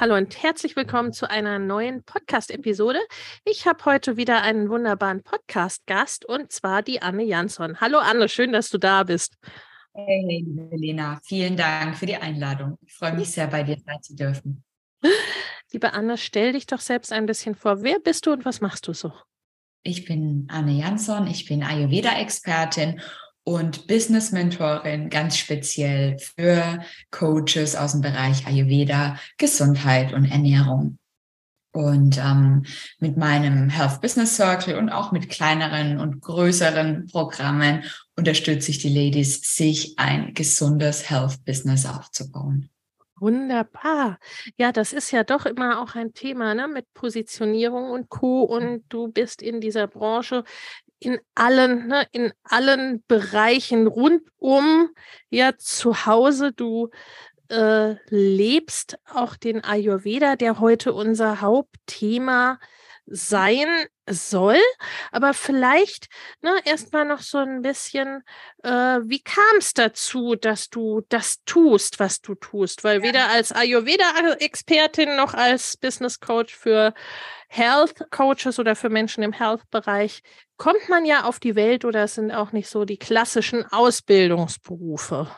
Hallo und herzlich willkommen zu einer neuen Podcast-Episode. Ich habe heute wieder einen wunderbaren Podcast-Gast und zwar die Anne Jansson. Hallo Anne, schön, dass du da bist. Hey, Helena, vielen Dank für die Einladung. Ich freue mich sehr, bei dir sein zu dürfen. Liebe Anne, stell dich doch selbst ein bisschen vor. Wer bist du und was machst du so? Ich bin Anne Jansson, ich bin Ayurveda-Expertin und Business-Mentorin ganz speziell für Coaches aus dem Bereich Ayurveda, Gesundheit und Ernährung. Und ähm, mit meinem Health Business Circle und auch mit kleineren und größeren Programmen unterstütze ich die Ladies, sich ein gesundes Health Business aufzubauen. Wunderbar. Ja, das ist ja doch immer auch ein Thema ne, mit Positionierung und Co. Und du bist in dieser Branche in allen, ne, in allen Bereichen rundum ja zu Hause. Du äh, lebst auch den Ayurveda, der heute unser Hauptthema sein soll. Aber vielleicht ne, erstmal noch so ein bisschen, äh, wie kam es dazu, dass du das tust, was du tust? Weil weder als Ayurveda-Expertin noch als Business Coach für Health Coaches oder für Menschen im Health-Bereich kommt man ja auf die Welt oder es sind auch nicht so die klassischen Ausbildungsberufe.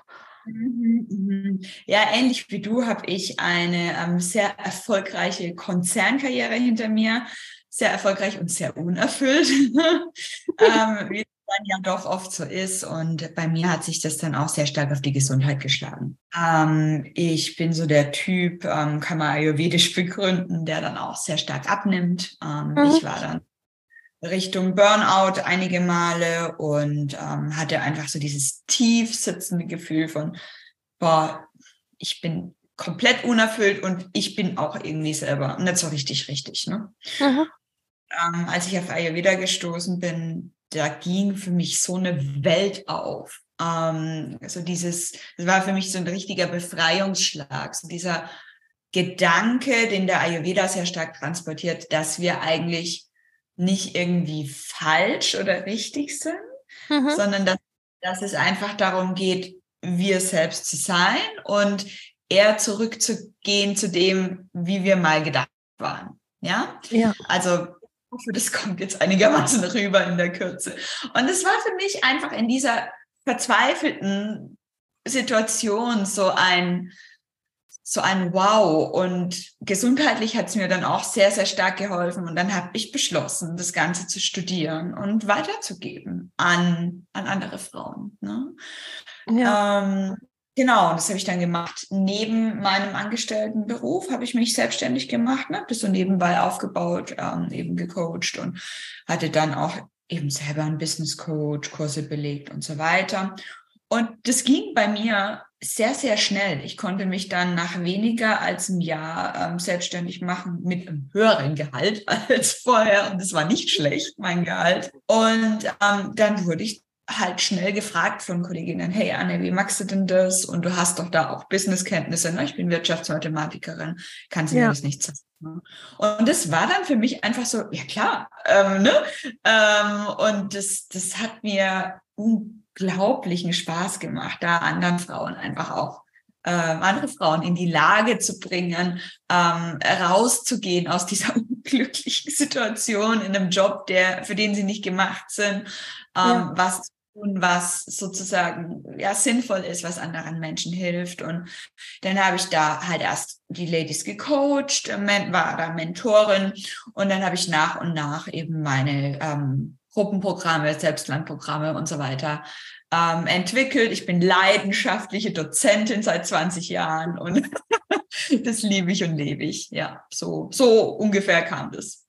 Mhm, mhm. Ja, ähnlich wie du habe ich eine ähm, sehr erfolgreiche Konzernkarriere hinter mir sehr erfolgreich und sehr unerfüllt, ähm, dann ja doch oft so ist. Und bei mir hat sich das dann auch sehr stark auf die Gesundheit geschlagen. Ähm, ich bin so der Typ, ähm, kann man ayurvedisch begründen, der dann auch sehr stark abnimmt. Ähm, mhm. Ich war dann Richtung Burnout einige Male und ähm, hatte einfach so dieses tief sitzende Gefühl von, boah, ich bin komplett unerfüllt und ich bin auch irgendwie selber nicht so richtig richtig. Ne? Mhm ähm, als ich auf Ayurveda gestoßen bin, da ging für mich so eine Welt auf. Ähm, also dieses, das war für mich so ein richtiger Befreiungsschlag. So dieser Gedanke, den der Ayurveda sehr stark transportiert, dass wir eigentlich nicht irgendwie falsch oder richtig sind, mhm. sondern dass, dass es einfach darum geht, wir selbst zu sein und eher zurückzugehen zu dem, wie wir mal gedacht waren. Ja, ja. also hoffe, das kommt jetzt einigermaßen rüber in der Kürze. Und es war für mich einfach in dieser verzweifelten Situation so ein, so ein Wow. Und gesundheitlich hat es mir dann auch sehr, sehr stark geholfen. Und dann habe ich beschlossen, das Ganze zu studieren und weiterzugeben an, an andere Frauen. Ne? Ja. Ähm, Genau, das habe ich dann gemacht. Neben meinem Angestelltenberuf habe ich mich selbstständig gemacht, ne? das so nebenbei aufgebaut, ähm, eben gecoacht und hatte dann auch eben selber einen Business Coach, Kurse belegt und so weiter. Und das ging bei mir sehr, sehr schnell. Ich konnte mich dann nach weniger als einem Jahr ähm, selbstständig machen mit einem höheren Gehalt als vorher. Und es war nicht schlecht, mein Gehalt. Und ähm, dann wurde ich halt schnell gefragt von Kolleginnen, hey Anne, wie machst du denn das? Und du hast doch da auch Businesskenntnisse, ne? ich bin Wirtschaftsmathematikerin, kannst du ja. mir das nicht sagen? Ne? Und das war dann für mich einfach so, ja klar, ähm, ne? Ähm, und das, das hat mir unglaublichen Spaß gemacht, da anderen Frauen einfach auch ähm, andere Frauen in die Lage zu bringen, ähm, rauszugehen aus dieser unglücklichen Situation in einem Job, der für den sie nicht gemacht sind, ähm, ja. was tun, was sozusagen ja sinnvoll ist, was anderen Menschen hilft. Und dann habe ich da halt erst die Ladies gecoacht, war da Mentorin und dann habe ich nach und nach eben meine ähm, Gruppenprogramme, Selbstlernprogramme und so weiter ähm, entwickelt. Ich bin leidenschaftliche Dozentin seit 20 Jahren und das liebe ich und lebe ich. Ja, so, so ungefähr kam das.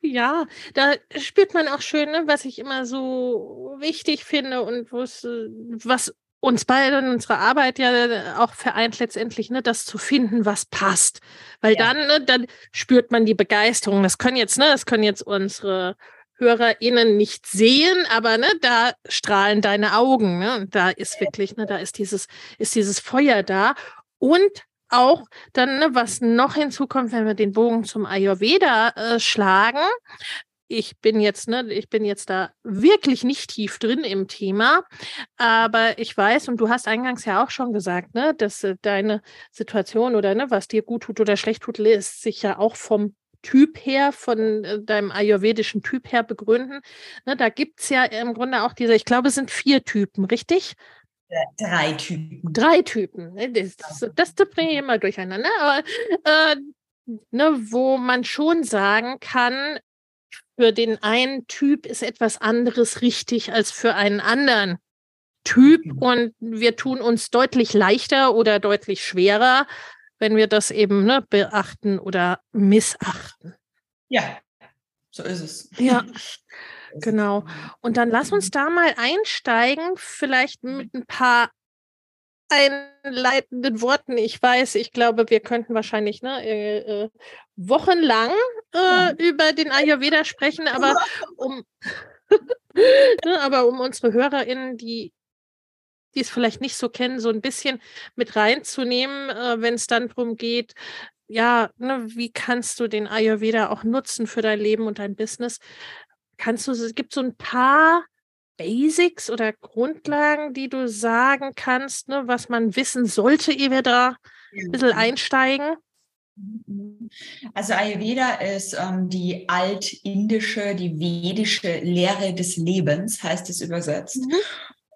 Ja, da spürt man auch schön, ne, was ich immer so wichtig finde und was uns beide in unserer Arbeit ja auch vereint letztendlich, ne, das zu finden, was passt. Weil ja. dann, ne, dann spürt man die Begeisterung. Das können jetzt, ne, das können jetzt unsere HörerInnen nicht sehen, aber ne, da strahlen deine Augen. Ne? Und da ist wirklich, ne, da ist dieses, ist dieses Feuer da. Und auch dann, ne, was noch hinzukommt, wenn wir den Bogen zum Ayurveda äh, schlagen. Ich bin jetzt, ne, ich bin jetzt da wirklich nicht tief drin im Thema, aber ich weiß, und du hast eingangs ja auch schon gesagt, ne, dass äh, deine Situation oder ne, was dir gut tut oder schlecht tut, lässt sich ja auch vom Typ her, von äh, deinem ayurvedischen Typ her begründen. Ne, da gibt es ja im Grunde auch diese, ich glaube, es sind vier Typen, richtig? Drei Typen. Drei Typen. Ne? Das, das, das, bringe ich immer durcheinander. Aber äh, ne, wo man schon sagen kann, für den einen Typ ist etwas anderes richtig als für einen anderen Typ. Mhm. Und wir tun uns deutlich leichter oder deutlich schwerer, wenn wir das eben ne, beachten oder missachten. Ja, so ist es. Ja. Genau. Und dann lass uns da mal einsteigen, vielleicht mit ein paar einleitenden Worten. Ich weiß, ich glaube, wir könnten wahrscheinlich ne, äh, äh wochenlang äh, mhm. über den Ayurveda sprechen, aber um, ne, aber um unsere HörerInnen, die die es vielleicht nicht so kennen, so ein bisschen mit reinzunehmen, äh, wenn es dann darum geht, ja, ne, wie kannst du den Ayurveda auch nutzen für dein Leben und dein Business? Kannst du, es gibt so ein paar Basics oder Grundlagen, die du sagen kannst, ne, was man wissen sollte, ehe wir da ein bisschen einsteigen? Mhm. Also Ayurveda ist ähm, die altindische, die vedische Lehre des Lebens, heißt es übersetzt. Mhm.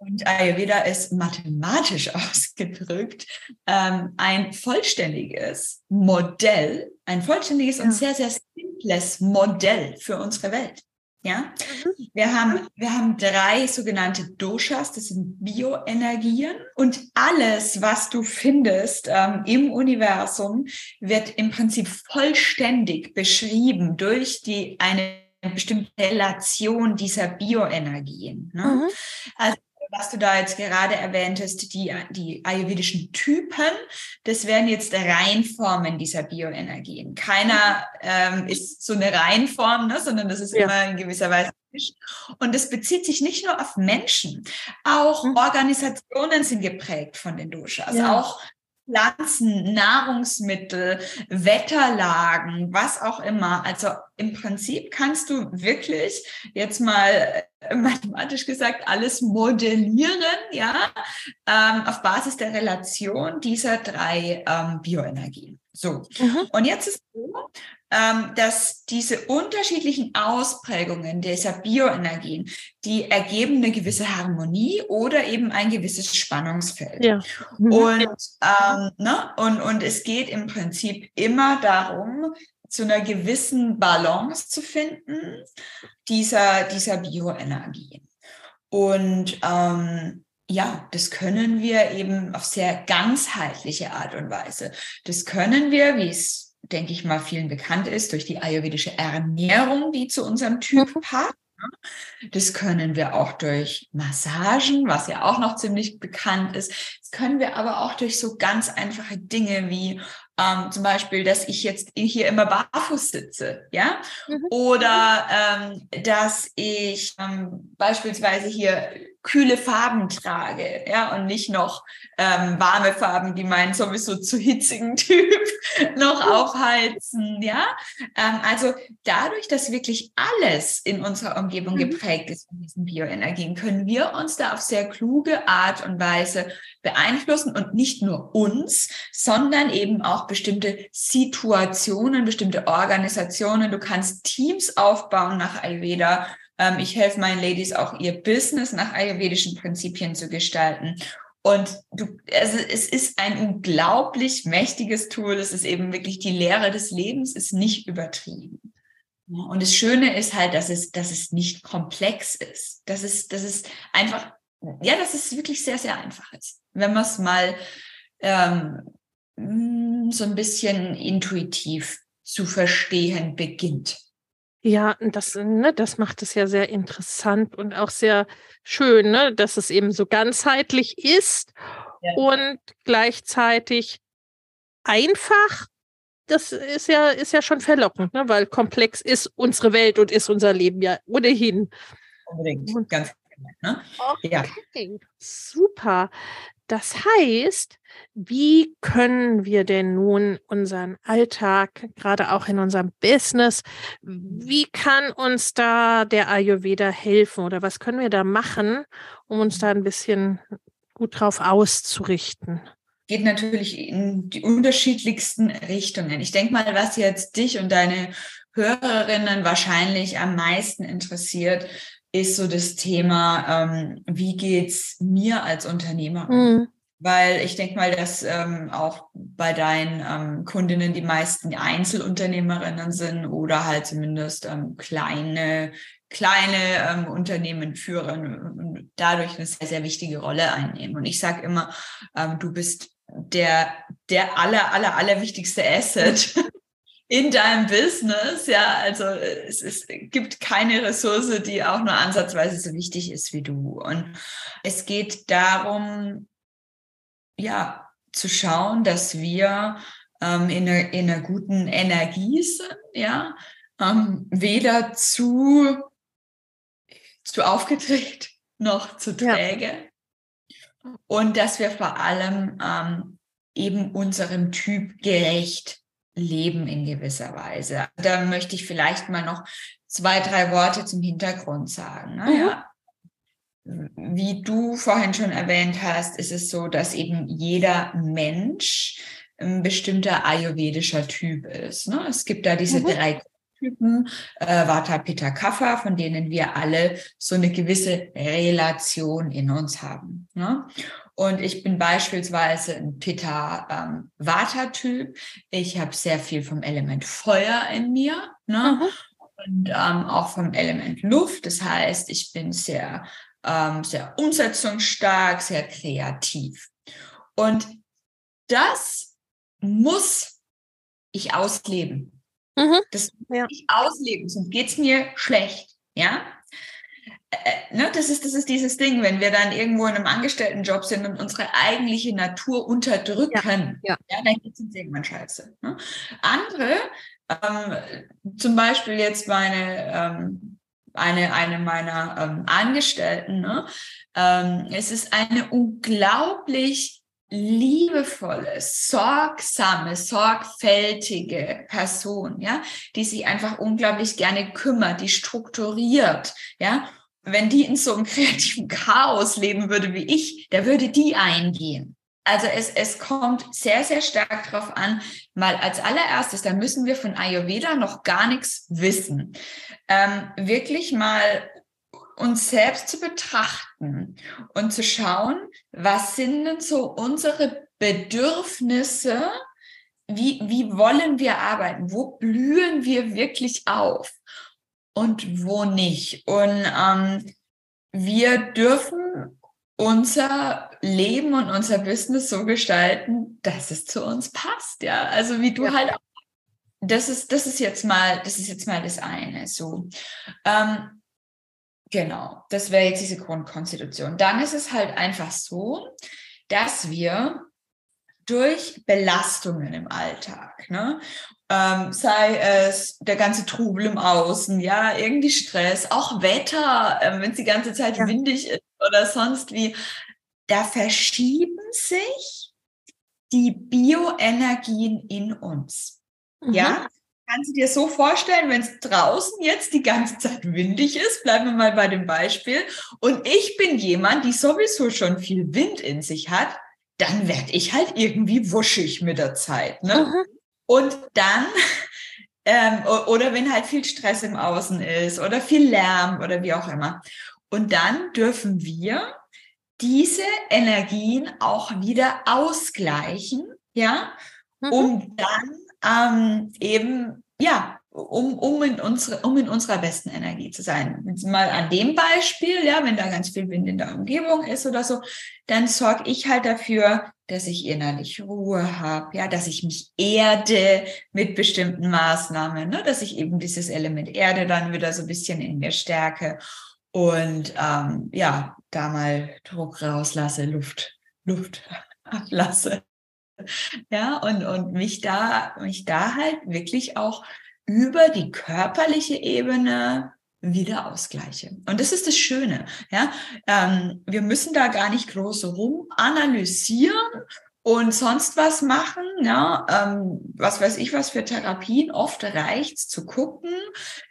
Und Ayurveda ist mathematisch ausgedrückt ähm, ein vollständiges Modell, ein vollständiges ja. und sehr, sehr simples Modell für unsere Welt. Ja, mhm. wir haben, wir haben drei sogenannte Doshas, das sind Bioenergien und alles, was du findest ähm, im Universum, wird im Prinzip vollständig beschrieben durch die eine bestimmte Relation dieser Bioenergien. Ne? Mhm. Also was du da jetzt gerade erwähntest, die, die ayurvedischen Typen, das wären jetzt Reinformen dieser Bioenergien. Keiner ähm, ist so eine Reinform, ne, sondern das ist ja. immer in gewisser Weise. Und das bezieht sich nicht nur auf Menschen, auch mhm. Organisationen sind geprägt von den Doshas, ja. auch Pflanzen, Nahrungsmittel, Wetterlagen, was auch immer. Also im Prinzip kannst du wirklich jetzt mal äh, mathematisch gesagt alles modellieren, ja, ähm, auf Basis der Relation dieser drei ähm, Bioenergien. So. Mhm. Und jetzt ist so, dass diese unterschiedlichen Ausprägungen dieser Bioenergien, die ergeben eine gewisse Harmonie oder eben ein gewisses Spannungsfeld. Ja. Mhm. Und, ähm, ne? und, und es geht im Prinzip immer darum, zu einer gewissen Balance zu finden, dieser, dieser Bioenergien. Und ähm, ja, das können wir eben auf sehr ganzheitliche Art und Weise. Das können wir, wie es denke ich mal, vielen bekannt ist, durch die ayurvedische Ernährung, die zu unserem Typ mhm. passt. Das können wir auch durch Massagen, was ja auch noch ziemlich bekannt ist. Können wir aber auch durch so ganz einfache Dinge wie ähm, zum Beispiel, dass ich jetzt hier immer barfuß sitze, ja, mhm. oder ähm, dass ich ähm, beispielsweise hier kühle Farben trage, ja, und nicht noch ähm, warme Farben, die meinen sowieso zu hitzigen Typ noch aufheizen, ja. Ähm, also dadurch, dass wirklich alles in unserer Umgebung mhm. geprägt ist von diesen Bioenergien, können wir uns da auf sehr kluge Art und Weise beeinflussen und nicht nur uns, sondern eben auch bestimmte Situationen, bestimmte Organisationen. Du kannst Teams aufbauen nach Ayurveda Ähm, ich helfe meinen Ladies auch, ihr Business nach ayurvedischen Prinzipien zu gestalten. Und du, also es ist ein unglaublich mächtiges Tool. Es ist eben wirklich die Lehre des Lebens, ist nicht übertrieben. Und das Schöne ist halt, dass es, dass es nicht komplex ist. Dass es, dass es einfach, ja, dass es wirklich sehr, sehr einfach ist. Wenn man es mal ähm, so ein bisschen intuitiv zu verstehen beginnt. Ja, das, ne, das macht es ja sehr interessant und auch sehr schön, ne, dass es eben so ganzheitlich ist ja. und gleichzeitig einfach. Das ist ja, ist ja schon verlockend, ne, weil komplex ist unsere Welt und ist unser Leben ja ohnehin. Unbedingt, ganz genau. Ne? Okay, ja. super. Das heißt, wie können wir denn nun unseren Alltag, gerade auch in unserem Business, wie kann uns da der Ayurveda helfen oder was können wir da machen, um uns da ein bisschen gut drauf auszurichten? Geht natürlich in die unterschiedlichsten Richtungen. Ich denke mal, was jetzt dich und deine Hörerinnen wahrscheinlich am meisten interessiert, ist so das Thema, ähm, wie geht's mir als Unternehmerin? Mhm. Weil ich denke mal, dass ähm, auch bei deinen ähm, Kundinnen die meisten Einzelunternehmerinnen sind oder halt zumindest ähm, kleine, kleine ähm, Unternehmen führen und dadurch eine sehr, sehr wichtige Rolle einnehmen. Und ich sage immer, ähm, du bist der, der aller, aller, aller wichtigste Asset in deinem Business, ja, also es, es gibt keine Ressource, die auch nur ansatzweise so wichtig ist wie du. Und es geht darum, ja, zu schauen, dass wir ähm, in, einer, in einer guten Energie sind, ja, ähm, weder zu, zu aufgedreht noch zu träge. Ja. Und dass wir vor allem ähm, eben unserem Typ gerecht leben in gewisser Weise. Da möchte ich vielleicht mal noch zwei, drei Worte zum Hintergrund sagen. Ne? Mhm. Ja. Wie du vorhin schon erwähnt hast, ist es so, dass eben jeder Mensch ein bestimmter ayurvedischer Typ ist. Ne? Es gibt da diese mhm. drei Typen, äh, Vata, Pitta, Kapha, von denen wir alle so eine gewisse Relation in uns haben. Ne? Und ich bin beispielsweise ein Pitta-Vata-Typ. Ähm, ich habe sehr viel vom Element Feuer in mir ne? Mhm. und ähm, auch vom Element Luft. Das heißt, ich bin sehr, ähm, sehr umsetzungsstark, sehr kreativ. Und das muss ich ausleben. Mhm. Das muss ja. ich ausleben, sonst geht es mir schlecht. Ja, äh, ne, das ist, das ist dieses Ding, wenn wir dann irgendwo in einem Angestelltenjob sind und unsere eigentliche Natur unterdrücken, ja, ja. ja dann geht es uns irgendwann scheiße. Ne? Andere, ähm, zum Beispiel jetzt meine, ähm, eine, eine meiner ähm, Angestellten, ne? ähm, es ist eine unglaublich liebevolle, sorgsame, sorgfältige Person, ja, die sich einfach unglaublich gerne kümmert, die strukturiert, ja, wenn die in so einem kreativen Chaos leben würde wie ich, da würde die eingehen. Also es, es kommt sehr, sehr stark darauf an, mal als allererstes, da müssen wir von Ayurveda noch gar nichts wissen, ähm, wirklich mal uns selbst zu betrachten und zu schauen, was sind denn so unsere Bedürfnisse, wie, wie wollen wir arbeiten, wo blühen wir wirklich auf und wo nicht. Und ähm, wir dürfen unser Leben und unser Business so gestalten, dass es zu uns passt. Ja, also wie du ja. halt. Das ist, das ist jetzt mal, das ist jetzt mal das eine. So, ähm, genau. Das wäre jetzt diese Grundkonstitution. Dann ist es halt einfach so, dass wir durch Belastungen im Alltag, ne? ähm, sei es der ganze Trubel im Außen, ja, irgendwie Stress, auch Wetter, äh, wenn es die ganze Zeit ja. windig ist oder sonst wie, da verschieben sich die Bioenergien in uns. Mhm. Ja, kannst du dir so vorstellen, wenn es draußen jetzt die ganze Zeit windig ist, bleiben wir mal bei dem Beispiel, und ich bin jemand, die sowieso schon viel Wind in sich hat, dann werde ich halt irgendwie wuschig mit der Zeit. Ne? Mhm. Und dann Ähm, oder wenn halt viel Stress im Außen ist oder viel Lärm oder wie auch immer. Und dann dürfen wir diese Energien auch wieder ausgleichen, ja, mhm. um dann ähm, eben, ja, um, um, in unsere, um in unserer besten Energie zu sein. Mal an dem Beispiel, ja, wenn da ganz viel Wind in der Umgebung ist oder so, dann sorge ich halt dafür, dass ich innerlich Ruhe habe, ja, dass ich mich erde mit bestimmten Maßnahmen, ne, dass ich eben dieses Element Erde dann wieder so ein bisschen in mir stärke und ähm, ja, da mal Druck rauslasse, Luft, Luft ablasse. Ja, und, und mich da, mich da halt wirklich auch über die körperliche Ebene wieder ausgleiche. Und das ist das Schöne. Ja, ähm, wir müssen da gar nicht groß rum analysieren und sonst was machen. Ja, ähm, was weiß ich, was für Therapien. Oft reicht es zu gucken,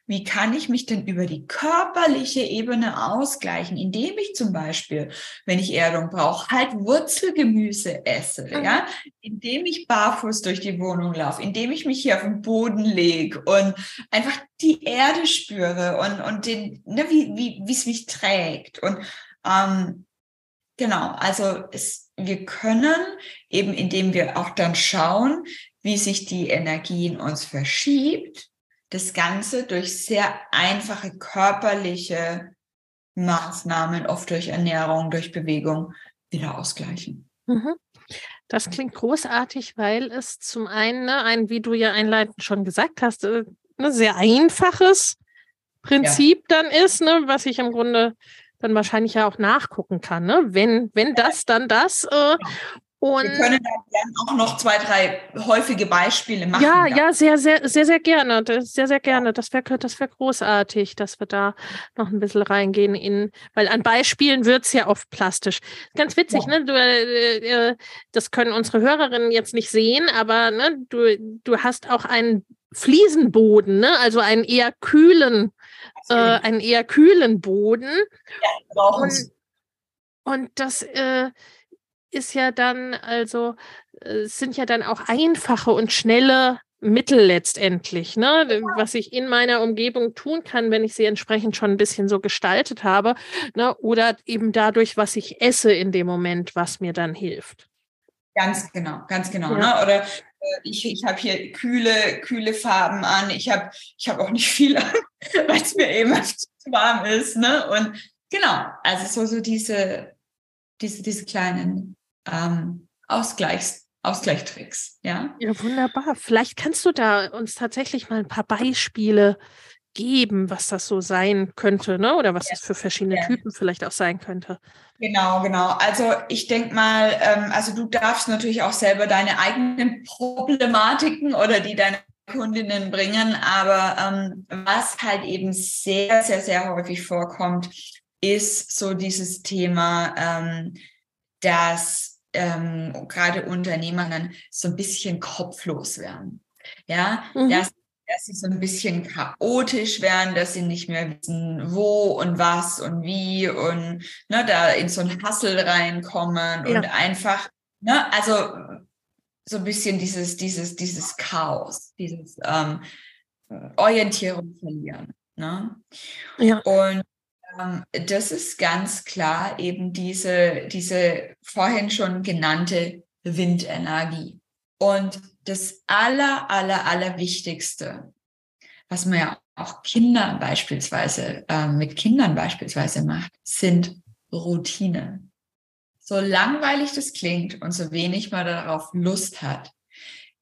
wie kann ich mich denn über die körperliche Ebene ausgleichen, indem ich zum Beispiel, wenn ich Erdung brauche, halt Wurzelgemüse esse, mhm. ja, indem ich barfuß durch die Wohnung laufe, indem ich mich hier auf den Boden lege und einfach die Erde spüre und, und den, ne, wie, wie, wie es mich trägt. Und ähm, genau, also es, wir können eben, indem wir auch dann schauen, wie sich die Energie in uns verschiebt, das Ganze durch sehr einfache körperliche Maßnahmen, oft durch Ernährung, durch Bewegung, wieder ausgleichen. Mhm. Das klingt großartig, weil es zum einen, ne, ein, wie du ja einleitend schon gesagt hast, ein äh, ne, sehr einfaches Prinzip ja. dann ist, ne, was ich im Grunde dann wahrscheinlich ja auch nachgucken kann. Ne? Wenn, wenn das, dann das. Äh, und wir können dann gerne auch noch zwei, drei häufige Beispiele machen. Ja, ja, sehr, sehr, sehr, sehr gerne. Sehr, sehr gerne. Das wäre das wär großartig, dass wir da noch ein bisschen reingehen in, weil an Beispielen wird es ja oft plastisch. Ganz witzig, ja. ne? Du, äh, äh, das können unsere Hörerinnen jetzt nicht sehen, aber ne, du, du hast auch einen Fliesenboden, ne? also einen eher kühlen äh, einen eher kühlen Boden. Ja, und, und das äh, ist ja dann, also äh, sind ja dann auch einfache und schnelle Mittel letztendlich, ne? was ich in meiner Umgebung tun kann, wenn ich sie entsprechend schon ein bisschen so gestaltet habe, ne? oder eben dadurch, was ich esse in dem Moment, was mir dann hilft. Ganz genau, ganz genau. Ja. Ne? Oder äh, ich, ich habe hier kühle, kühle Farben an. Ich habe ich hab auch nicht viel an, weil es mir eben zu warm ist. Ne? Und genau, also so, so diese, diese, diese kleinen ähm, Ausgleichs, Ausgleichstricks. Ja? ja, wunderbar. Vielleicht kannst du da uns tatsächlich mal ein paar Beispiele geben, was das so sein könnte, ne? Oder was ja. das für verschiedene ja. Typen vielleicht auch sein könnte. Genau, genau. Also ich denke mal, ähm, also du darfst natürlich auch selber deine eigenen Problematiken oder die deine Kundinnen bringen, aber ähm, was halt eben sehr, sehr, sehr häufig vorkommt, ist so dieses Thema, ähm, dass ähm, gerade Unternehmerinnen so ein bisschen kopflos werden. Ja, mhm. dass dass sie so ein bisschen chaotisch werden, dass sie nicht mehr wissen, wo und was und wie und ne, da in so ein Hassel reinkommen ja. und einfach, ne, also so ein bisschen dieses, dieses, dieses Chaos, dieses ähm, Orientierung verlieren. Ne? Ja. Und ähm, das ist ganz klar eben diese, diese vorhin schon genannte Windenergie. Und das aller, aller, aller Wichtigste, was man ja auch Kindern beispielsweise, äh, mit Kindern beispielsweise macht, sind Routinen. So langweilig das klingt und so wenig man darauf Lust hat,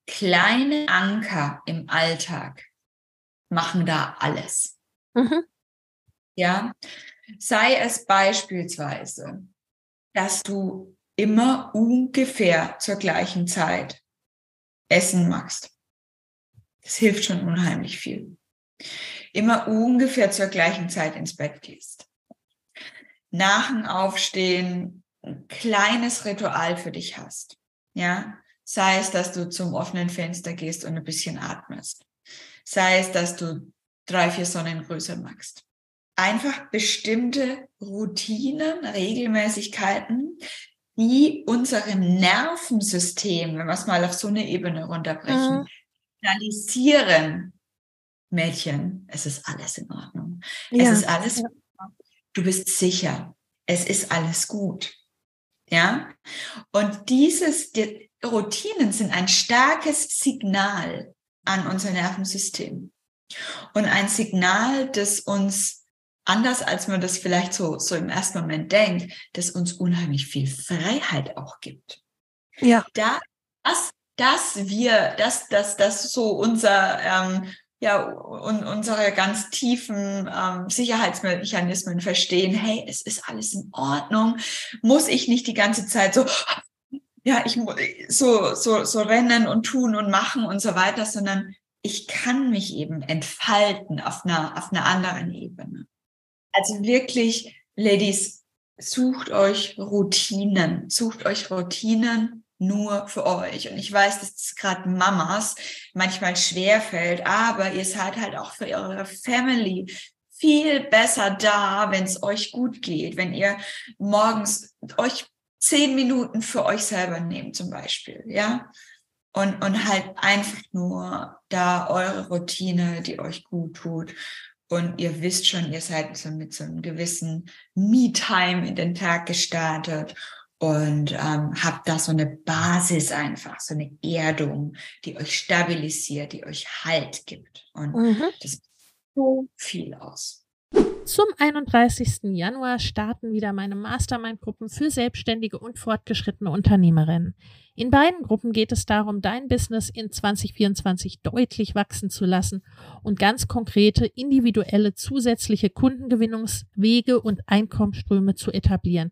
kleine Anker im Alltag machen da alles. Mhm. Ja, sei es beispielsweise, dass du immer ungefähr zur gleichen Zeit essen magst. Das hilft schon unheimlich viel. Immer ungefähr zur gleichen Zeit ins Bett gehst. Nach dem Aufstehen ein kleines Ritual für dich hast. Ja, sei es, dass du zum offenen Fenster gehst und ein bisschen atmest. Sei es, dass du drei, vier Sonnengröße machst. Einfach bestimmte Routinen, Regelmäßigkeiten, die unserem Nervensystem, wenn wir es mal auf so eine Ebene runterbrechen, mhm. signalisieren, Mädchen, es ist alles in Ordnung. Ja. Es ist alles, du bist sicher. Es ist alles gut. Ja. Und dieses, die Routinen sind ein starkes Signal an unser Nervensystem. Und ein Signal, das uns anders als man das vielleicht so, so im ersten Moment denkt, das uns unheimlich viel Freiheit auch gibt. Ja. Da, dass, dass wir, dass, dass, dass so unser, ähm, ja, und unsere ganz tiefen ähm, Sicherheitsmechanismen verstehen, hey, es ist alles in Ordnung, muss ich nicht die ganze Zeit so, ja, ich muss so, so, so rennen und tun und machen und so weiter, sondern ich kann mich eben entfalten auf einer, auf einer anderen Ebene. Also wirklich, Ladies, sucht euch Routinen, sucht euch Routinen nur für euch. Und ich weiß, dass es gerade Mamas manchmal schwer fällt, aber ihr seid halt auch für eure Family viel besser da, wenn es euch gut geht, wenn ihr morgens euch zehn Minuten für euch selber nehmt zum Beispiel, ja. Und, und halt einfach nur da eure Routine, die euch gut tut. Und ihr wisst schon, ihr seid so mit so einem gewissen Me-Time in den Tag gestartet und ähm, habt da so eine Basis einfach, so eine Erdung, die euch stabilisiert, die euch Halt gibt. Und mhm. das so viel aus. Zum 31. Januar starten wieder meine Mastermind-Gruppen für selbstständige und fortgeschrittene Unternehmerinnen. In beiden Gruppen geht es darum, dein Business in 2024 deutlich wachsen zu lassen und ganz konkrete, individuelle, zusätzliche Kundengewinnungswege und Einkommensströme zu etablieren,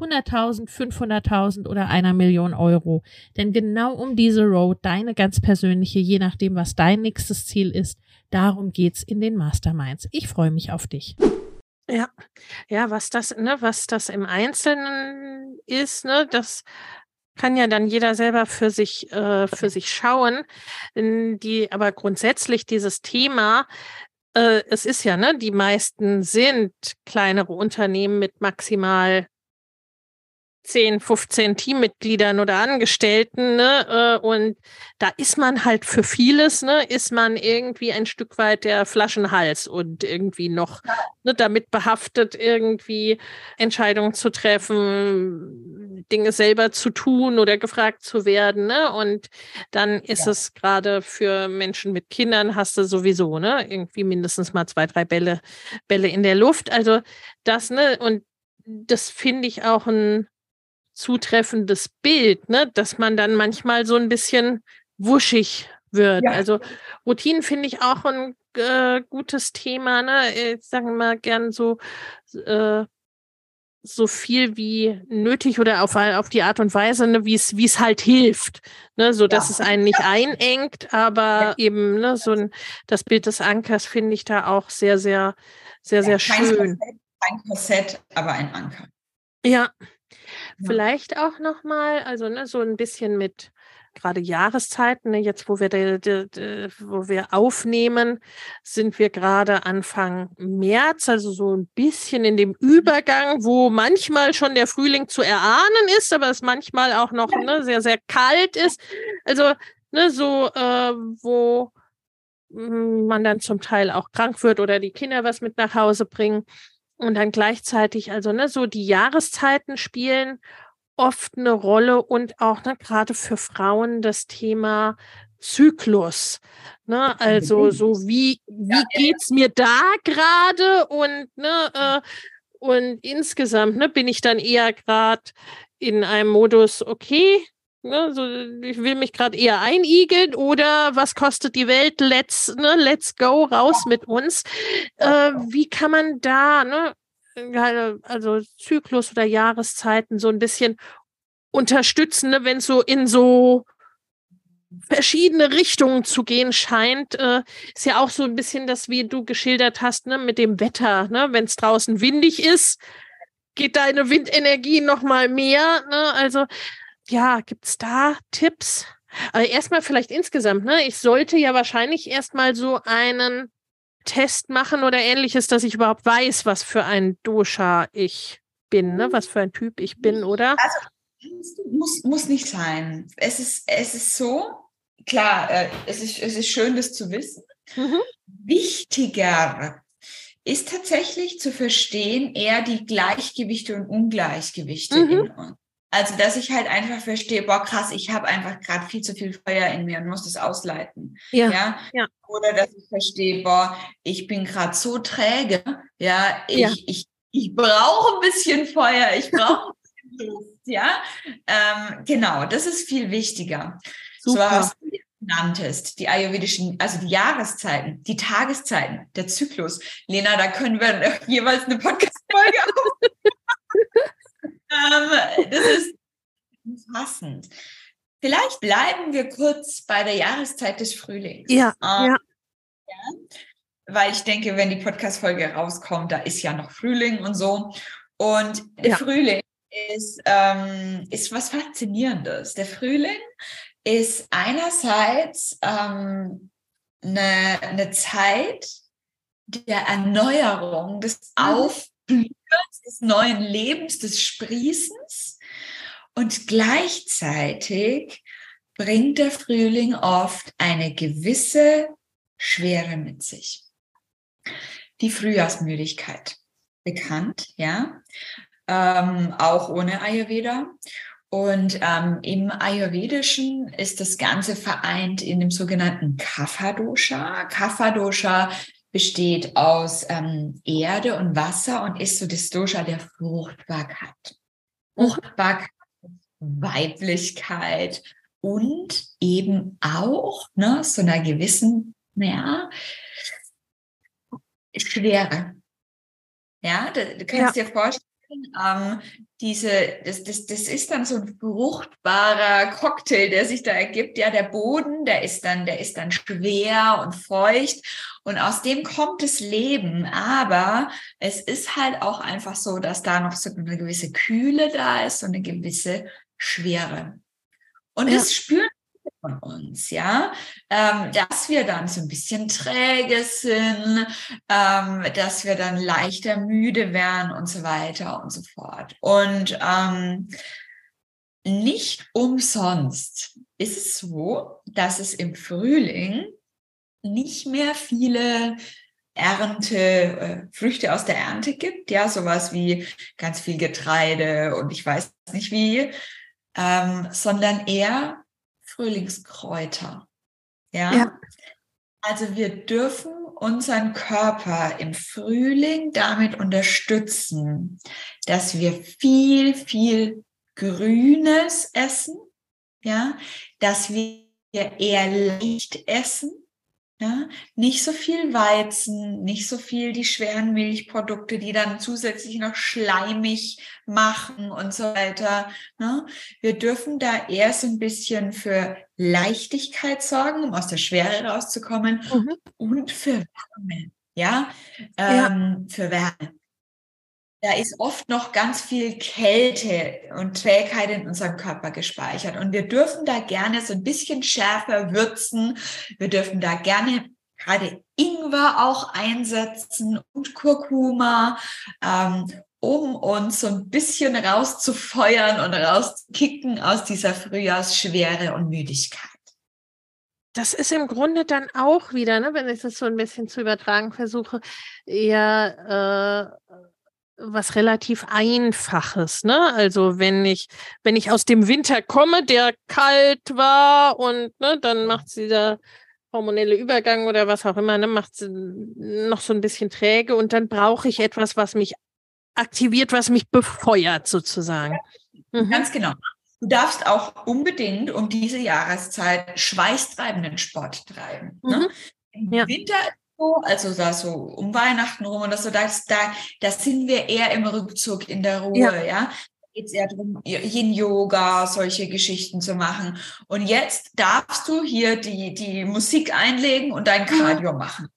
100.000, 500.000 oder einer Million Euro. Denn genau um diese Road, deine ganz persönliche, je nachdem, was dein nächstes Ziel ist, darum geht's in den Masterminds. Ich freue mich auf dich. Ja, ja, was das, ne, was das im Einzelnen ist, ne, das kann ja dann jeder selber für sich, äh, für sich schauen. Die, aber grundsätzlich dieses Thema, äh, es ist ja, ne, die meisten sind kleinere Unternehmen mit maximal 10, 15 Teammitgliedern oder Angestellten, ne? Äh, und da ist man halt für vieles, ne, ist man irgendwie ein Stück weit der Flaschenhals und irgendwie noch ne, damit behaftet, irgendwie Entscheidungen zu treffen, Dinge selber zu tun oder gefragt zu werden. Ne? Und dann ist ja. es gerade für Menschen mit Kindern, hast du sowieso, ne, irgendwie mindestens mal zwei, drei Bälle, Bälle in der Luft. Also das, ne, und das finde ich auch ein zutreffendes Bild, ne? dass man dann manchmal so ein bisschen wuschig wird. Ja. Also Routinen finde ich auch ein äh, gutes Thema. Ne? Ich sage mal gern so, äh, so viel wie nötig oder auf, auf die Art und Weise, ne, wie es wie es halt hilft, ne, so dass ja. es einen nicht einengt, aber ja. eben ne, so ein, das Bild des Ankers finde ich da auch sehr sehr sehr sehr schön. Korsett, kein Korsett, aber ein Anker. Ja, Vielleicht auch nochmal, also ne, so ein bisschen mit gerade Jahreszeiten, ne, jetzt wo wir, de, de, de, wo wir aufnehmen, sind wir gerade Anfang März, also so ein bisschen in dem mhm. Übergang, wo manchmal schon der Frühling zu erahnen ist, aber es manchmal auch noch ne, sehr, sehr kalt ist. Also ne, so, äh, wo hm, man dann zum Teil auch krank wird oder die Kinder was mit nach Hause bringen. Und dann gleichzeitig, also ne, so die Jahreszeiten spielen oft eine Rolle und auch ne, gerade für Frauen das Thema Zyklus. Ne? Also so wie, wie geht's mir da gerade und ne, äh, und insgesamt ne, bin ich dann eher gerade in einem Modus, okay, Ne, so, ich will mich gerade eher einigeln oder was kostet die Welt? Let's, ne, let's go, raus mit uns. Äh, wie kann man da, ne, also Zyklus oder Jahreszeiten so ein bisschen unterstützen, ne, wenn es so in so verschiedene Richtungen zu gehen scheint. Äh, ist ja auch so ein bisschen das, wie du geschildert hast, ne, mit dem Wetter. Ne? Wenn es draußen windig ist, geht deine Windenergie noch mal mehr. Ne? Also ja, gibt es da Tipps? Aber erstmal vielleicht insgesamt. Ne? Ich sollte ja wahrscheinlich erstmal so einen Test machen oder ähnliches, dass ich überhaupt weiß, was für ein Dosha ich bin, ne? was für ein Typ ich bin, oder? Also muss, muss nicht sein. Es ist, es ist so, klar, äh, es, ist, es ist schön, das zu wissen. Mhm. Wichtiger ist tatsächlich zu verstehen eher die Gleichgewichte und Ungleichgewichte mhm. in uns. Also, dass ich halt einfach verstehe, boah, krass, ich habe einfach gerade viel zu viel Feuer in mir und muss das ausleiten. Ja. ja? ja. Oder dass ich verstehe, boah, ich bin gerade so träge, ja, ich, ja. ich, ich brauche ein bisschen Feuer, ich brauche ein bisschen Luft, ja. Ähm, genau, das ist viel wichtiger. Super. So was du nanntest, die ayurvedischen, also die Jahreszeiten, die Tageszeiten, der Zyklus. Lena, da können wir jeweils eine Podcast-Folge ähm, das ist umfassend. Vielleicht bleiben wir kurz bei der Jahreszeit des Frühlings. Ja, ähm, ja. ja. Weil ich denke, wenn die Podcast-Folge rauskommt, da ist ja noch Frühling und so. Und der ja. Frühling ist, ähm, ist was Faszinierendes. Der Frühling ist einerseits ähm, eine, eine Zeit der Erneuerung, des mhm. Aufblühens des neuen Lebens, des Sprießens. Und gleichzeitig bringt der Frühling oft eine gewisse Schwere mit sich. Die Frühjahrsmüdigkeit, bekannt, ja, ähm, auch ohne Ayurveda. Und ähm, im Ayurvedischen ist das Ganze vereint in dem sogenannten Kapha-Dosha. Kapha-Dosha besteht aus ähm, Erde und Wasser und ist so das Dosha der Fruchtbarkeit. Fruchtbarkeit, Weiblichkeit und eben auch ne, so einer gewissen, ja, Schwere. Ja, du, du kannst ja. dir vorstellen, ähm, diese, das, das, das ist dann so ein fruchtbarer Cocktail, der sich da ergibt. Ja, der Boden, der ist dann, der ist dann schwer und feucht und aus dem kommt das Leben. Aber es ist halt auch einfach so, dass da noch so eine gewisse Kühle da ist und eine gewisse Schwere. Und ja. das spüren von uns, ja, ähm, dass wir dann so ein bisschen träge sind, ähm, dass wir dann leichter müde werden und so weiter und so fort. Und ähm, nicht umsonst ist es so, dass es im Frühling nicht mehr viele Ernte, äh, Früchte aus der Ernte gibt, ja, sowas wie ganz viel Getreide und ich weiß nicht wie, ähm, sondern eher Frühlingskräuter. Ja? ja. Also wir dürfen unseren Körper im Frühling damit unterstützen, dass wir viel, viel Grünes essen, ja, dass wir eher Licht essen, ja, nicht so viel Weizen, nicht so viel die schweren Milchprodukte, die dann zusätzlich noch schleimig machen und so weiter. Ne? Wir dürfen da eher so ein bisschen für Leichtigkeit sorgen, um aus der Schwere rauszukommen mhm. und für Wärme. Ja, ähm, ja. für Wärme da ist oft noch ganz viel Kälte und Trägheit in unserem Körper gespeichert. Und wir dürfen da gerne so ein bisschen schärfer würzen. Wir dürfen da gerne gerade Ingwer auch einsetzen und Kurkuma, ähm, um uns so ein bisschen rauszufeuern und rauszukicken aus dieser Frühjahrsschwere und Müdigkeit. Das ist im Grunde dann auch wieder, ne, wenn ich das so ein bisschen zu übertragen versuche, eher äh, was relativ Einfaches, ne? Also wenn ich, wenn ich aus dem Winter komme, der kalt war und ne, dann macht sie da hormonelle Übergang oder was auch immer, ne, macht sie noch so ein bisschen träge und dann brauche ich etwas, was mich aktiviert, was mich befeuert sozusagen. Mhm. Ganz genau. Du darfst auch unbedingt um diese Jahreszeit schweißtreibenden Sport treiben. Ne? Mhm. Ne? Im ja. Winter also da so um Weihnachten rum oder so, da, da, da sind wir eher im Rückzug, in der Ruhe, ja. ja? geht es eher darum, Yin-Yoga, solche Geschichten zu machen. Und jetzt darfst du hier die, die Musik einlegen und dein Cardio machen.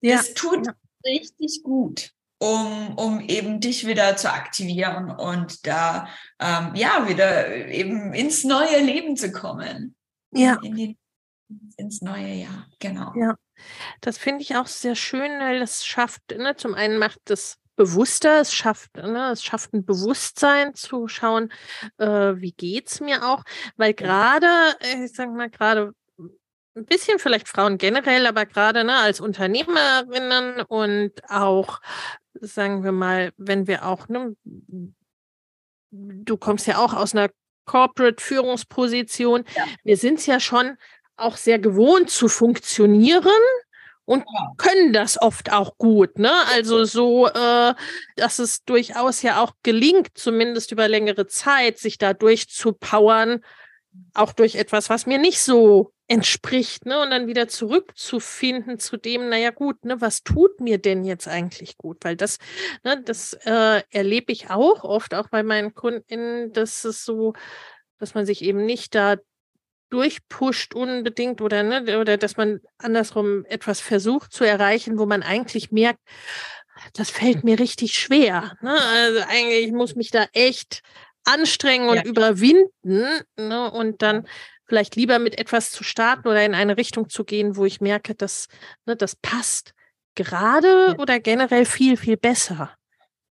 Ja. Das tut ja. richtig gut, um, um eben dich wieder zu aktivieren und da ähm, ja wieder eben ins neue Leben zu kommen. Ja. In die, ins neue Jahr, genau. Ja, das finde ich auch sehr schön, weil das schafft, ne, zum einen macht das bewusster, es schafft, ne, es schafft ein Bewusstsein zu schauen, äh, wie es mir auch, weil gerade, äh, ich sage mal, gerade ein bisschen vielleicht Frauen generell, aber gerade ne, als Unternehmerinnen und auch, sagen wir mal, wenn wir auch, ne, du kommst ja auch aus einer Corporate-Führungsposition, ja. wir sind es ja schon auch sehr gewohnt zu funktionieren und können das oft auch gut. Ne? Also so, äh, dass es durchaus ja auch gelingt, zumindest über längere Zeit, sich da durchzupowern, auch durch etwas, was mir nicht so entspricht, ne? Und dann wieder zurückzufinden zu dem, naja gut, ne, was tut mir denn jetzt eigentlich gut? Weil das, ne, das äh, erlebe ich auch oft, auch bei meinen Kunden, dass es so, dass man sich eben nicht da durchpusht unbedingt oder, ne, oder dass man andersrum etwas versucht zu erreichen, wo man eigentlich merkt, das fällt mir richtig schwer. Ne? Also eigentlich muss mich da echt anstrengen und ja. überwinden ne? und dann vielleicht lieber mit etwas zu starten oder in eine Richtung zu gehen, wo ich merke, dass ne, das passt gerade ja. oder generell viel, viel besser.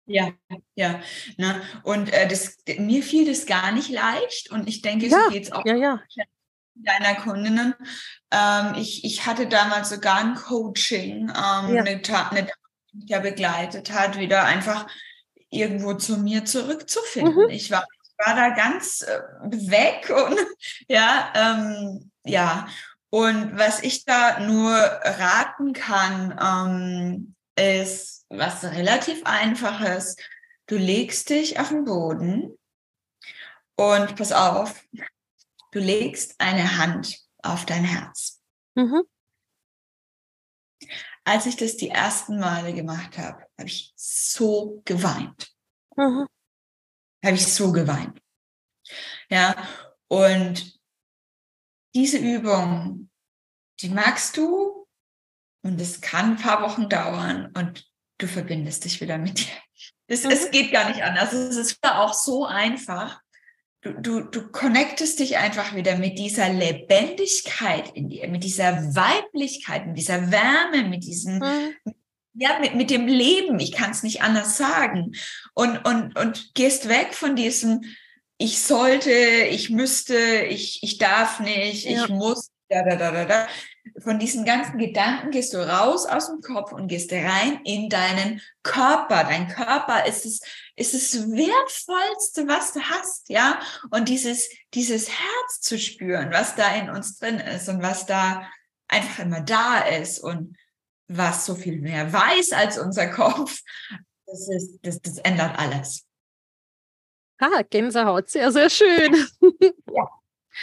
Ja, ja. Ne? Und äh, das, mir fiel das gar nicht leicht und ich denke, ja, so geht es auch ja, ja deiner Kundinnen. Ähm, ich, ich hatte damals sogar ein Coaching, ähm, ja. eine, eine, die mich ja begleitet hat, wieder einfach irgendwo zu mir zurückzufinden. Mhm. Ich war ich war da ganz äh, weg und ja, ähm, ja. Und was ich da nur raten kann, ähm, ist was relativ einfaches. Du legst dich auf den Boden und pass auf, Du legst eine Hand auf dein Herz. Mhm. Als ich das die ersten Male gemacht habe, habe ich so geweint. Mhm. Habe ich so geweint. Ja, und diese Übung, die magst du und es kann ein paar Wochen dauern und du verbindest dich wieder mit dir. Es, mhm. es geht gar nicht anders. Es ist auch so einfach du, du, du connectest dich einfach wieder mit dieser Lebendigkeit in dir, mit dieser Weiblichkeit, mit dieser Wärme, mit diesem, mhm. ja, mit, mit dem Leben. Ich kann es nicht anders sagen. Und, und, und gehst weg von diesem, ich sollte, ich müsste, ich, ich darf nicht, ja. ich muss, da, da, da, da, da. Von diesen ganzen Gedanken gehst du raus aus dem Kopf und gehst rein in deinen Körper. Dein Körper ist es, ist das Wertvollste, was du hast, ja. Und dieses, dieses Herz zu spüren, was da in uns drin ist und was da einfach immer da ist und was so viel mehr weiß als unser Kopf, das ist, das, das ändert alles. Ah, Gänsehaut, sehr, sehr schön. ja,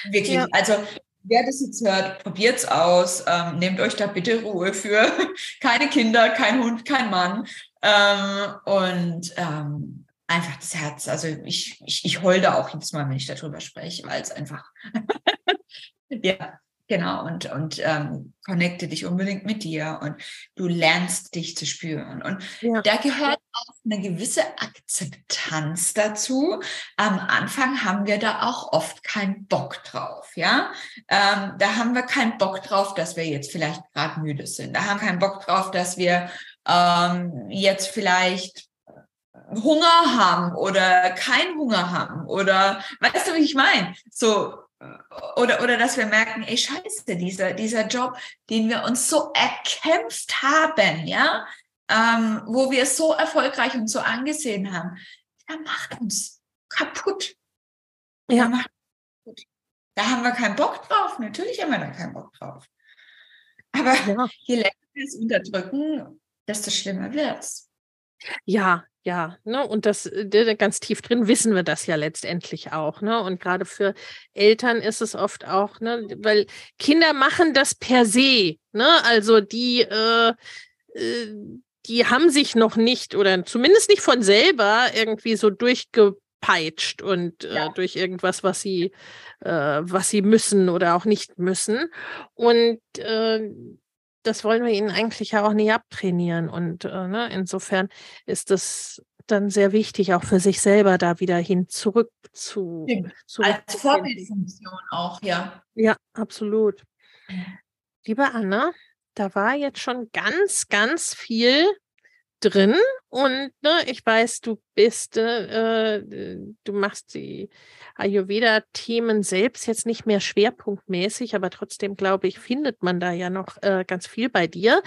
wirklich. Ja. Also Wer das jetzt hört, probiert's aus. Ähm, nehmt euch da bitte Ruhe für. Keine Kinder, kein Hund, kein Mann. Ähm, und ähm, einfach das Herz. Also ich, ich, ich heul da auch jedes Mal, wenn ich darüber spreche, weil es einfach ja, Genau, und, und ähm, connecte dich unbedingt mit dir und du lernst dich zu spüren. Und ja. da gehört auch eine gewisse Akzeptanz dazu. Am Anfang haben wir da auch oft keinen Bock drauf, ja. Ähm, da haben wir keinen Bock drauf, dass wir jetzt vielleicht gerade müde sind. Da haben wir keinen Bock drauf, dass wir ähm, jetzt vielleicht Hunger haben oder keinen Hunger haben oder weißt du, wie ich meine? So oder, oder dass wir merken, ey, scheiße, dieser, dieser Job, den wir uns so erkämpft haben, ja, ähm, wo wir so erfolgreich und so angesehen haben, der macht uns kaputt. Ja. Der macht kaputt. Da haben wir keinen Bock drauf. Natürlich haben wir da keinen Bock drauf. Aber ja. je länger wir es unterdrücken, desto schlimmer wird's. Ja, ja, ne, und das äh, ganz tief drin wissen wir das ja letztendlich auch, ne? Und gerade für Eltern ist es oft auch, ne, weil Kinder machen das per se, ne? Also die, äh, äh, die haben sich noch nicht oder zumindest nicht von selber irgendwie so durchge durchpeitscht und äh, ja. äh, durch irgendwas, was sie, äh, was sie müssen oder auch nicht müssen. Und äh, das wollen wir ihnen eigentlich ja auch nie abtrainieren. Und äh, ne, insofern ist das dann sehr wichtig, auch für sich selber da wieder hin zurück zu. zu Als Vorbildfunktion auch, ja. Ja, absolut. Liebe Anna, da war jetzt schon ganz, ganz viel drin und ne, ich weiß, du bist, äh, äh, du machst die Ayurveda-Themen selbst jetzt nicht mehr schwerpunktmäßig, aber trotzdem glaube ich, findet man da ja noch äh, ganz viel bei dir.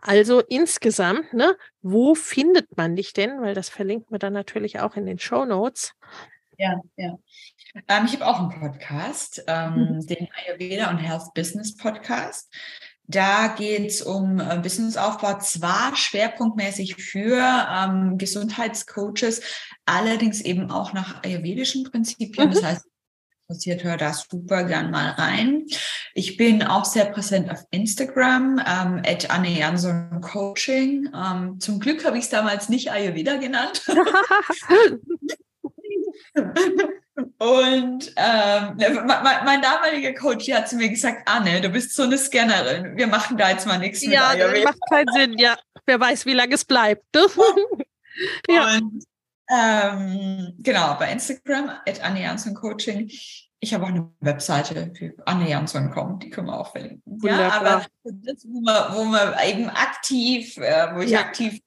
Also insgesamt, ne, wo findet man dich denn? Weil das verlinkt man dann natürlich auch in den Show Notes. Ja, ja. Ähm, ich habe auch einen Podcast, ähm, mhm. den Ayurveda und Health Business Podcast. Da geht es um äh, Businessaufbau, zwar schwerpunktmäßig für ähm, Gesundheitscoaches, allerdings eben auch nach ayurvedischen Prinzipien. Mhm. Das heißt, interessiert, hör da super gern mal rein. Ich bin auch sehr präsent auf Instagram, ähm, at Anne Jansson Coaching. Ähm, zum Glück habe ich es damals nicht Ayurveda genannt. Und ähm, ne, mein, mein, damaliger Coach hat zu mir gesagt, Anne, du bist so eine Scannerin. Wir machen da jetzt mal nichts ja, mit Ja, macht keinen Sinn. Ja, wer weiß, wie lange es bleibt. ja. Und ähm, genau, bei Instagram, at Anne Jansson Coaching. Ich habe auch eine Webseite für Anne Jansson.com, die können wir auch verlinken. Wunderbar. Ja, aber das, wo man, wo man eben aktiv, äh, wo ich ja. aktiv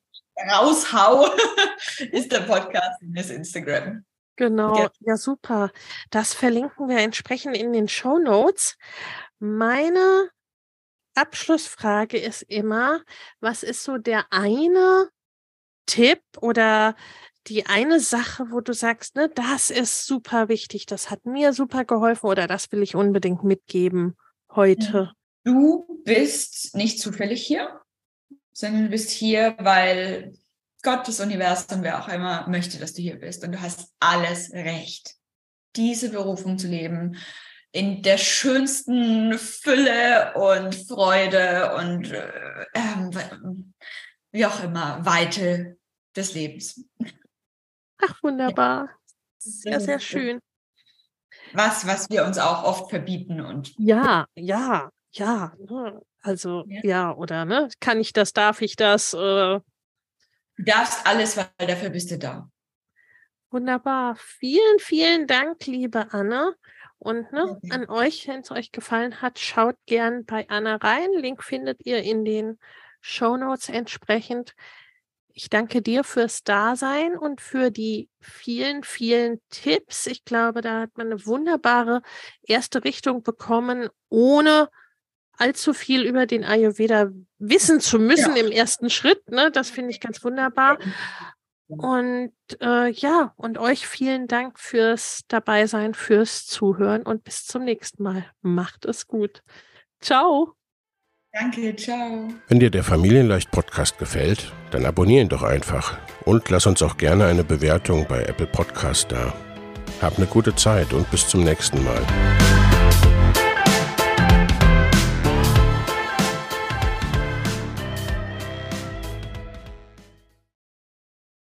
raushau, ist der Podcast und das Instagram. Genau, ja. ja, super. Das verlinken wir entsprechend in den Show Notes. Meine Abschlussfrage ist immer, was ist so der eine Tipp oder die eine Sache, wo du sagst, ne, das ist super wichtig, das hat mir super geholfen oder das will ich unbedingt mitgeben heute? Du bist nicht zufällig hier, sondern du bist hier, weil Gott, das Universum, wer auch immer, möchte, dass du hier bist. Und du hast alles Recht, diese Berufung zu leben in der schönsten Fülle und Freude und äh, ähm, wie auch immer, Weite des Lebens. Ach, wunderbar. Sehr, sehr schön. Was, was wir uns auch oft verbieten und. Ja, ja, ja. Also, ja, ja oder, ne? Kann ich das, darf ich das? Äh, Du darfst alles, weil dafür bist du da. Wunderbar. Vielen, vielen Dank, liebe Anna. Und ne, okay. an euch, wenn es euch gefallen hat, schaut gern bei Anna rein. Link findet ihr in den Show Notes entsprechend. Ich danke dir fürs Dasein und für die vielen, vielen Tipps. Ich glaube, da hat man eine wunderbare erste Richtung bekommen, ohne allzu viel über den Ayurveda wissen zu müssen ja. im ersten Schritt. Ne? Das finde ich ganz wunderbar. Und äh, ja, und euch vielen Dank fürs Dabeisein, fürs Zuhören und bis zum nächsten Mal. Macht es gut. Ciao. Danke, ciao. Wenn dir der Familienleicht Podcast gefällt, dann abonniere ihn doch einfach und lass uns auch gerne eine Bewertung bei Apple Podcast da. Hab eine gute Zeit und bis zum nächsten Mal.